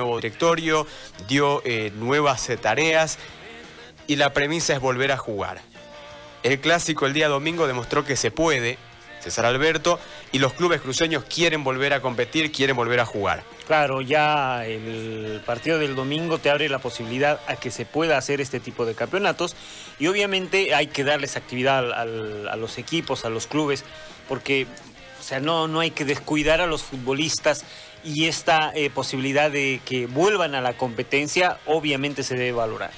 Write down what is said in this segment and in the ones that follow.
nuevo directorio, dio eh, nuevas eh, tareas y la premisa es volver a jugar. El clásico el día domingo demostró que se puede, César Alberto, y los clubes cruceños quieren volver a competir, quieren volver a jugar. Claro, ya el partido del domingo te abre la posibilidad a que se pueda hacer este tipo de campeonatos y obviamente hay que darles actividad a los equipos, a los clubes, porque o sea, no, no hay que descuidar a los futbolistas y esta eh, posibilidad de que vuelvan a la competencia obviamente se debe valorar.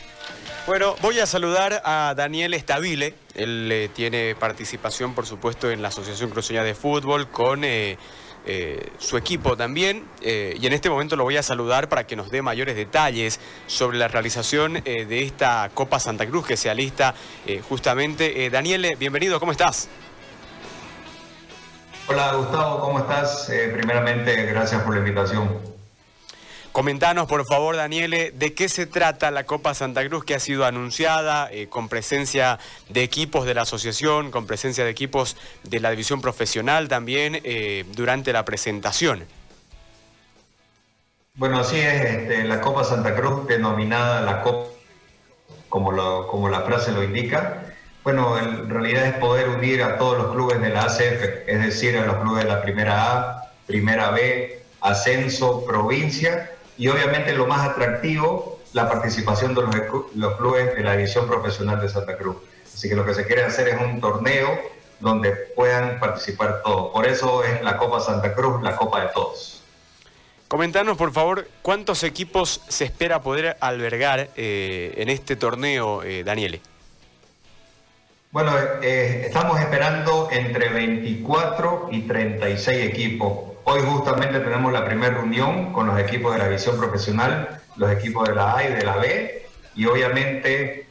Bueno, voy a saludar a Daniel Estabile. Él eh, tiene participación, por supuesto, en la Asociación Cruceña de Fútbol con eh, eh, su equipo también. y en este momento lo voy a saludar para que nos dé mayores detalles sobre la realización de esta Copa Santa Cruz que se alista justamente. Daniel, bienvenido, ¿cómo estás? Hola Gustavo, ¿cómo estás? primeramente, gracias por la invitación. Comentanos, por favor, Daniele, de qué se trata la Copa Santa Cruz que ha sido anunciada eh, con presencia de equipos de la asociación, con presencia de equipos de la división profesional también eh, durante la presentación. Bueno, así es, este, la Copa Santa Cruz, denominada la Copa, como, como la frase lo indica, bueno, en realidad es poder unir a todos los clubes de la ACF, es decir, a los clubes de la Primera A, Primera B, Ascenso, Provincia y obviamente lo más atractivo, la participación de los, clubes de la división profesional de Santa Cruz. Así que lo que se quiere hacer es un torneo donde puedan participar todos. Por eso es la Copa Santa Cruz, la Copa de todos. Comentanos, por favor, cuántos equipos se espera poder albergar eh, en este torneo, eh, Daniele. Bueno, eh, estamos esperando entre 24 y 36 equipos. Hoy justamente tenemos la primera reunión con los equipos de la división profesional, los equipos de la A y de la B, y obviamente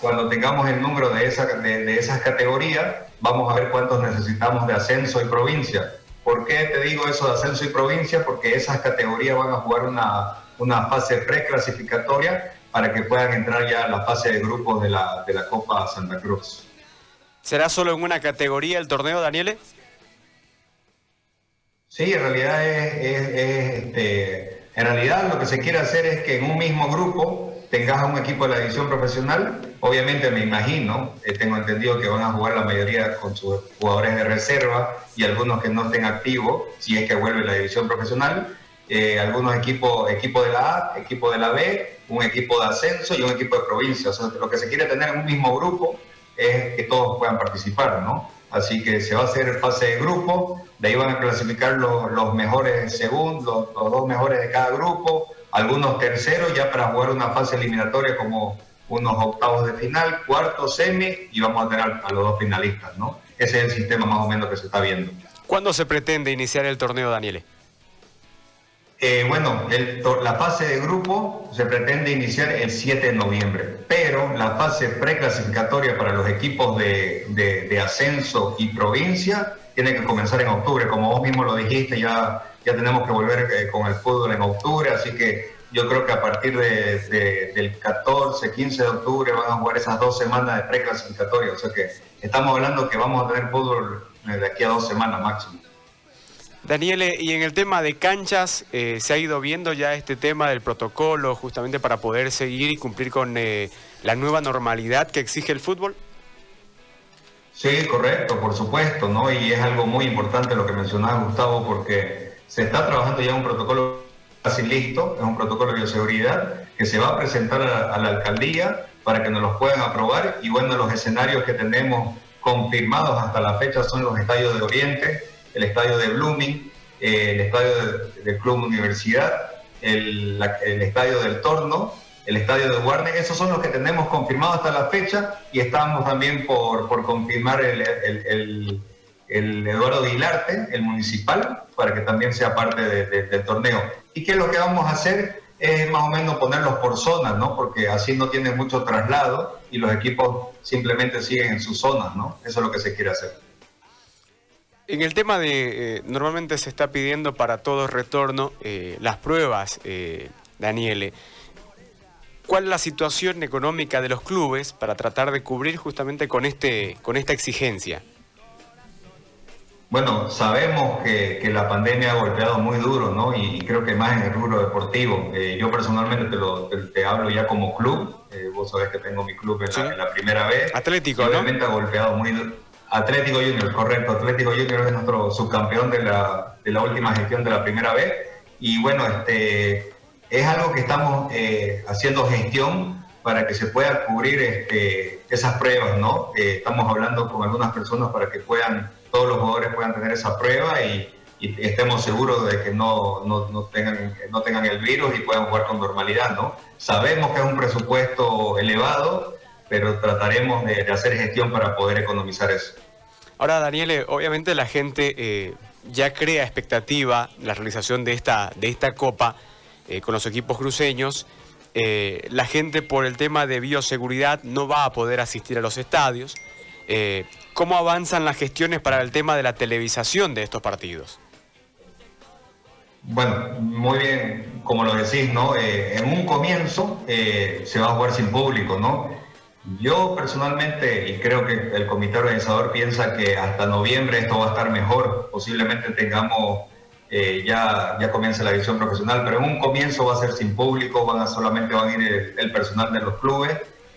cuando tengamos el número de, esa, de, esas categorías, vamos a ver cuántos necesitamos de ascenso y provincia. ¿Por qué te digo eso de ascenso y provincia? Porque esas categorías van a jugar una, una fase preclasificatoria para que puedan entrar ya a la fase de grupos de la, de la Copa Santa Cruz. ¿Será solo en una categoría el torneo, Daniele? Sí, en realidad es, este, en realidad lo que se quiere hacer es que en un mismo grupo tengas a un equipo de la división profesional. Obviamente me imagino, eh, tengo entendido que van a jugar la mayoría con sus jugadores de reserva y algunos que no estén activos, si es que vuelve la división profesional. Eh, algunos equipos, equipo de la A, equipo de la B, un equipo de ascenso y un equipo de provincia. O sea, lo que se quiere tener en un mismo grupo es que todos puedan participar, ¿no? Así que se va a hacer fase de grupo, de ahí van a clasificar los, mejores segundos, los dos mejores de cada grupo, algunos terceros ya para jugar una fase eliminatoria como unos octavos de final, cuarto, semi y vamos a tener a los dos finalistas, ¿no? Ese es el sistema más o menos que se está viendo. ¿Cuándo se pretende iniciar el torneo, Daniele? Eh, bueno, la fase de grupo se pretende iniciar el 7 de noviembre, pero la fase preclasificatoria para los equipos de, ascenso y provincia tiene que comenzar en octubre. Como vos mismo lo dijiste, ya, ya tenemos que volver eh, con el fútbol en octubre, así que yo creo que a partir del 14, 15 de octubre van a jugar esas dos semanas de preclasificatoria. O sea que estamos hablando que vamos a tener fútbol eh, de aquí a dos semanas máximo. Daniele, y en el tema de canchas, eh, ¿se ha ido viendo ya este tema del protocolo justamente para poder seguir y cumplir con eh, la nueva normalidad que exige el fútbol? Sí, correcto, por supuesto, ¿no? Y es algo muy importante lo que mencionaba Gustavo, porque se está trabajando ya un protocolo casi listo, es un protocolo de bioseguridad que se va a presentar a, a la alcaldía para que nos los puedan aprobar. Y bueno, los escenarios que tenemos confirmados hasta la fecha son los estadios de Oriente, el estadio de Blooming, eh, el estadio del Club Universidad, el, estadio del Torno, el estadio de Warner, esos son los que tenemos confirmados hasta la fecha y estamos también por, confirmar el, el, Eduardo Dilarte, el municipal, para que también sea parte del torneo. ¿Y qué es lo que vamos a hacer? Es más o menos ponerlos por zonas, ¿no? Porque así no tienen mucho traslado y los equipos simplemente siguen en sus zonas, ¿no? Eso es lo que se quiere hacer. En el tema de, eh, normalmente se está pidiendo para todo retorno eh, las pruebas, eh, Daniele. ¿Cuál es la situación económica de los clubes para tratar de cubrir justamente con, este, con esta exigencia? Bueno, sabemos que, que, la pandemia ha golpeado muy duro, ¿no? Y, creo que más en el rubro deportivo. Eh, yo personalmente te, lo, te, hablo ya como club. Eh, vos sabés que tengo mi club en, la, primera vez. Atlético, obviamente ha golpeado muy duro. Atlético Junior, correcto. Atlético Junior es nuestro subcampeón de la, de la última gestión de la primera vez. Y bueno, este, es algo que estamos eh, haciendo gestión para que se pueda cubrir este, esas pruebas, ¿no? estamos hablando con algunas personas para que puedan todos los jugadores puedan tener esa prueba y, estemos seguros de que no, no, tengan, no tengan el virus y puedan jugar con normalidad, ¿no? Sabemos que es un presupuesto elevado, pero trataremos de, hacer gestión para poder economizar eso. Ahora, Daniel, obviamente la gente eh, ya crea expectativa la realización de esta, de esta copa eh, con los equipos cruceños. Eh, la gente por el tema de bioseguridad no va a poder asistir a los estadios. ¿Cómo avanzan las gestiones para el tema de la televisación de estos partidos? Bueno, muy bien, como lo decís, ¿no? En un comienzo se va a jugar sin público, ¿no? Yo personalmente, y creo que el comité organizador piensa que hasta noviembre esto va a estar mejor, posiblemente tengamos, ya, ya comience la división profesional, pero en un comienzo va a ser sin público, van a, solamente van a ir el personal de los clubes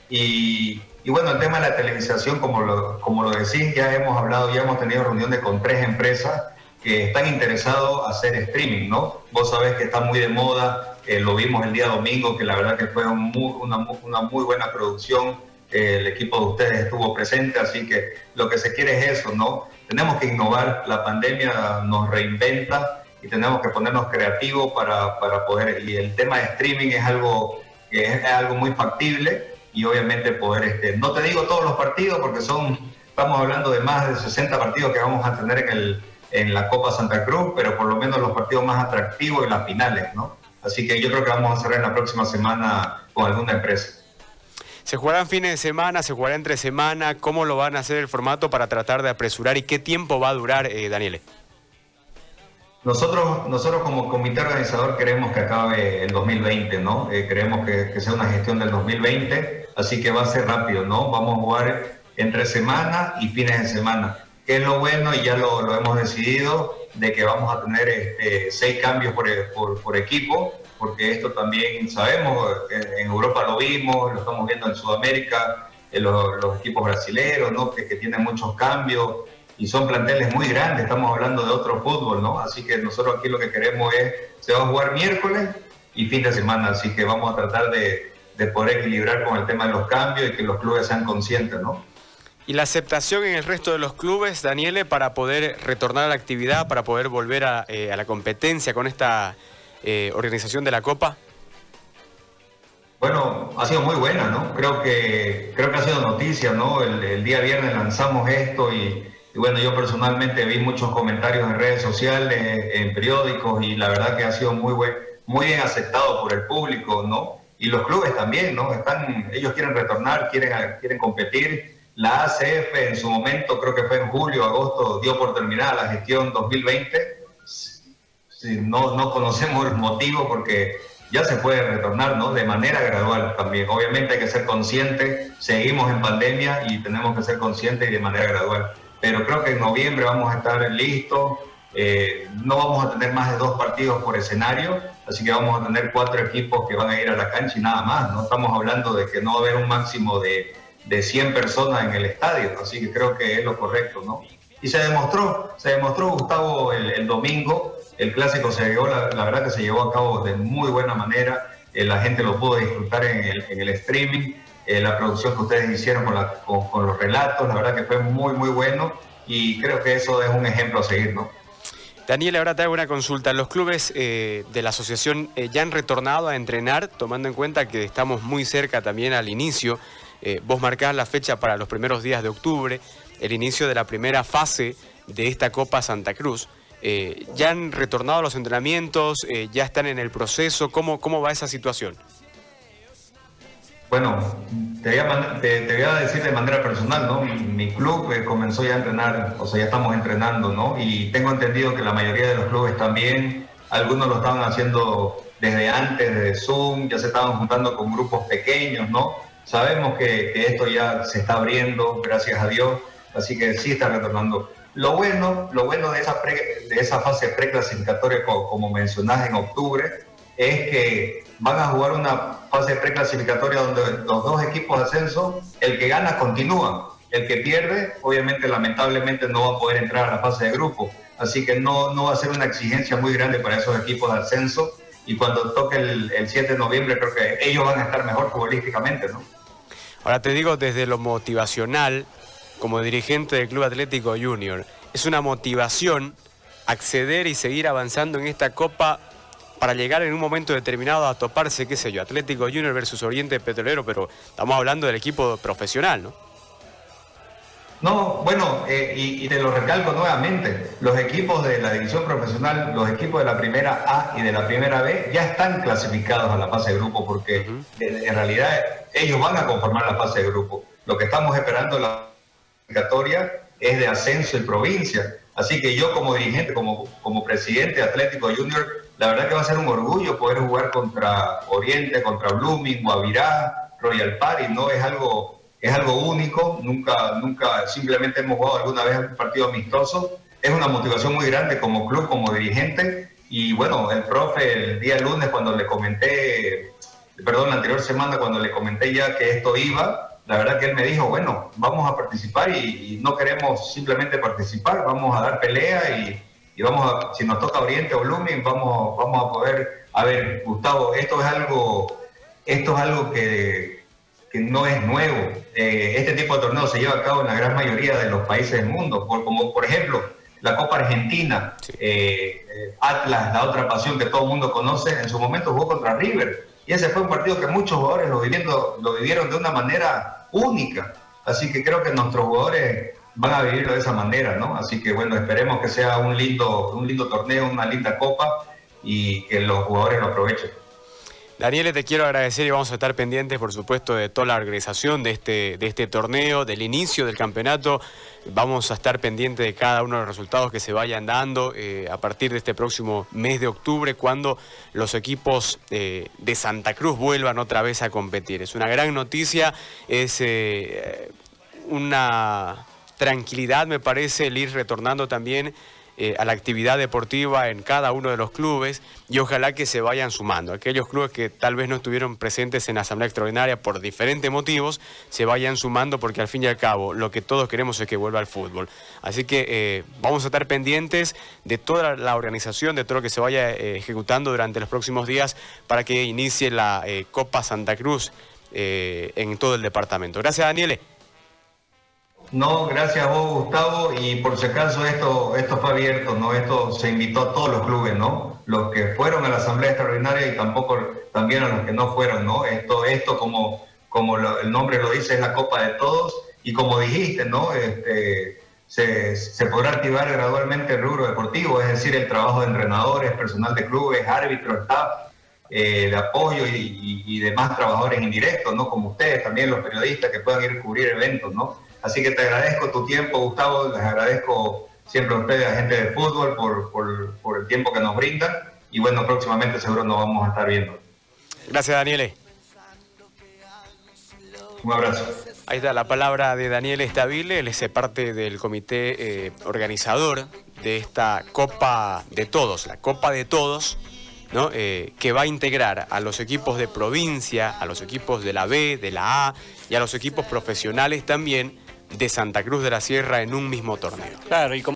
y y bueno, el tema de la televisación, como lo, como lo decís, ya hemos hablado, ya hemos tenido reuniones con tres empresas que están interesados en hacer streaming, ¿no? Vos sabés que está muy de moda, eh, lo vimos el día domingo, que la verdad que fue una, una, muy buena producción, eh, el equipo de ustedes estuvo presente, así que lo que se quiere es eso, ¿no? Tenemos que innovar, la pandemia nos reinventa y tenemos que ponernos creativos para, para poder, y el tema de streaming es algo que es algo muy factible, y obviamente poder, este, no te digo todos los partidos porque son, estamos hablando de más de 60 partidos que vamos a tener en, el, en la Copa Santa Cruz, pero por lo menos los partidos más atractivos y las finales, ¿no? Así que yo creo que vamos a cerrar en la próxima semana con alguna empresa. ¿Se jugarán fines de semana? ¿Se jugará entre semana? ¿Cómo lo van a hacer el formato para tratar de apresurar y qué tiempo va a durar, eh, Daniele? Nosotros, nosotros como comité organizador queremos que acabe el 2020, ¿no? Eh, queremos que, sea una gestión del 2020, así que va a ser rápido, ¿no? Vamos a jugar entre semana y fines de semana. Que es lo bueno, y ya lo, hemos decidido, de que vamos a tener este, seis cambios por, equipo, porque esto también sabemos, en Europa lo vimos, lo estamos viendo en Sudamérica, en los, equipos brasileños. Que, tienen muchos cambios y son planteles muy grandes, estamos hablando de otro fútbol, ¿no? Así que nosotros aquí lo que queremos es, se va a jugar miércoles y fin de semana, así que vamos a tratar de, poder equilibrar con el tema de los cambios y que los clubes sean conscientes, ¿no? ¿Y la aceptación en el resto de los clubes, Daniele, para poder retornar a la actividad, para poder volver a, eh, la competencia con esta eh, organización de la Copa? Bueno, ha sido muy buena, ¿no? Creo que, creo que ha sido noticia, ¿no? el día viernes lanzamos esto y, bueno, yo personalmente vi muchos comentarios en redes sociales, en periódicos, y la verdad que ha sido muy, buen, muy bien aceptado por el público, ¿no? Y los clubes también, ¿no? Están, ellos quieren retornar, quieren, quieren competir. La ACF en su momento, creo que fue en julio, agosto, dio por terminada la gestión 2020. no, no conocemos el motivo porque ya se puede retornar, ¿no? De manera gradual también. Obviamente hay que ser consciente, seguimos en pandemia y tenemos que ser conscientes y de manera gradual pero creo que en noviembre vamos a estar listos. Eh, no vamos a tener más de dos partidos por escenario, así que vamos a tener cuatro equipos que van a ir a la cancha y nada más. No estamos hablando de que no va a haber un máximo de, de 100 personas en el estadio, así que creo que es lo correcto, ¿no? Y se demostró, se demostró Gustavo el, domingo, el clásico se llevó, la, verdad que se llevó a cabo de muy buena manera, eh, la gente lo pudo disfrutar en el, streaming, eh, la producción que ustedes hicieron con, los relatos, la verdad que fue muy, muy bueno y creo que eso es un ejemplo a seguir, ¿no? Daniel, ahora te hago una consulta. ¿Los clubes eh, de la asociación eh, ya han retornado a entrenar, tomando en cuenta que estamos muy cerca también al inicio? Vos marcás la fecha para los primeros días de octubre, el inicio de la primera fase de esta Copa Santa Cruz. ¿Ya han retornado los entrenamientos? ¿Ya están en el proceso? ¿Cómo, cómo va esa situación? Bueno, te voy, a, decir de manera personal, ¿no? Mi, club eh, comenzó ya a entrenar, o sea, ya estamos entrenando, ¿no? Y tengo entendido que la mayoría de los clubes también, algunos lo estaban haciendo desde antes, de Zoom, ya se estaban juntando con grupos pequeños, ¿no? Sabemos que, esto ya se está abriendo, gracias a Dios, así que sí está retornando. Lo bueno, lo bueno de esa, de esa fase preclasificatoria, como, como mencionás en octubre, es que van a jugar una fase preclasificatoria donde los dos equipos de ascenso, el que gana continúa, el que pierde, obviamente, lamentablemente no va a poder entrar a la fase de grupo. Así que no va a ser una exigencia muy grande para esos equipos de ascenso. Y cuando toque el, el 7 de noviembre, creo que ellos van a estar mejor futbolísticamente, ¿no? Ahora te digo desde lo motivacional, como dirigente del Club Atlético Junior, es una motivación acceder y seguir avanzando en esta Copa para llegar en un momento determinado a toparse, qué sé yo, Atlético Junior versus Oriente Petrolero, pero estamos hablando del equipo profesional, ¿no? No, bueno, eh, y, te lo recalco nuevamente, los equipos de la división profesional, los equipos de la primera A y de la primera B ya están clasificados a la fase de grupo porque en, realidad ellos van a conformar la fase de grupo. Lo que estamos esperando la clasificatoria es de ascenso en provincia. Así que yo como dirigente, como, como presidente de Atlético Junior, la verdad que va a ser un orgullo poder jugar contra Oriente, contra Blooming, Guavirá, Royal Party, ¿no? Es algo, es algo único, nunca, nunca, simplemente hemos jugado alguna vez un partido amistoso. Es una motivación muy grande como club, como dirigente. Y bueno, el profe el día lunes cuando le comenté, perdón, la anterior semana cuando le comenté ya que esto iba, la verdad que él me dijo, bueno, vamos a participar y, no queremos simplemente participar, vamos a dar pelea y y vamos a, si nos toca Oriente o Lumen, vamos, vamos a poder, a ver, Gustavo, esto es algo, esto es algo que, que no es nuevo. Eh, este tipo de torneos se lleva a cabo en la gran mayoría de los países del mundo, por, como por ejemplo la Copa Argentina, eh, eh, Atlas, la otra pasión que todo el mundo conoce, en su momento jugó contra River. Y ese fue un partido que muchos jugadores lo, viviendo, lo vivieron de una manera única. Así que creo que nuestros jugadores van a vivirlo de esa manera, ¿no? Así que bueno, esperemos que sea un lindo, un lindo torneo, una linda copa y que los jugadores lo aprovechen. Daniel, te quiero agradecer y vamos a estar pendientes, por supuesto, de toda la organización de este, de este torneo, del inicio del campeonato. Vamos a estar pendientes de cada uno de los resultados que se vayan dando eh, a partir de este próximo mes de octubre, cuando los equipos eh, de Santa Cruz vuelvan otra vez a competir. Es una gran noticia, es eh, una tranquilidad, me parece, el ir retornando también eh, a la actividad deportiva en cada uno de los clubes y ojalá que se vayan sumando. Aquellos clubes que tal vez no estuvieron presentes en la Asamblea Extraordinaria por diferentes motivos, se vayan sumando porque al fin y al cabo lo que todos queremos es que vuelva al fútbol. Así que eh, vamos a estar pendientes de toda la organización, de todo lo que se vaya eh, ejecutando durante los próximos días para que inicie la Copa Santa Cruz en todo el departamento. Gracias, Daniele. No, gracias a vos, Gustavo. Y por si acaso esto, esto fue abierto, ¿no? Esto se invitó a todos los clubes, ¿no? Los que fueron a la Asamblea Extraordinaria y tampoco también a los que no fueron, ¿no? Esto, esto como, como el nombre lo dice, es la Copa de Todos. Y como dijiste, ¿no? Este, se, se, podrá activar gradualmente el rubro deportivo, es decir, el trabajo de entrenadores, personal de clubes, árbitros, staff, eh, de apoyo y, y, demás trabajadores indirectos, ¿no? Como ustedes, también los periodistas que puedan ir a cubrir eventos, ¿no? Así que te agradezco tu tiempo, Gustavo, les agradezco siempre a ustedes, a gente de fútbol, por, el tiempo que nos brindan. Y bueno, próximamente seguro nos vamos a estar viendo. Gracias, Daniele. Un abrazo. Ahí está la palabra de Daniel Estabile, él es parte del comité eh, organizador de esta Copa de Todos, la Copa de Todos, ¿no? Eh, que va a integrar a los equipos de provincia, a los equipos de la B, de la A y a los equipos profesionales también de Santa Cruz de la Sierra en un mismo torneo.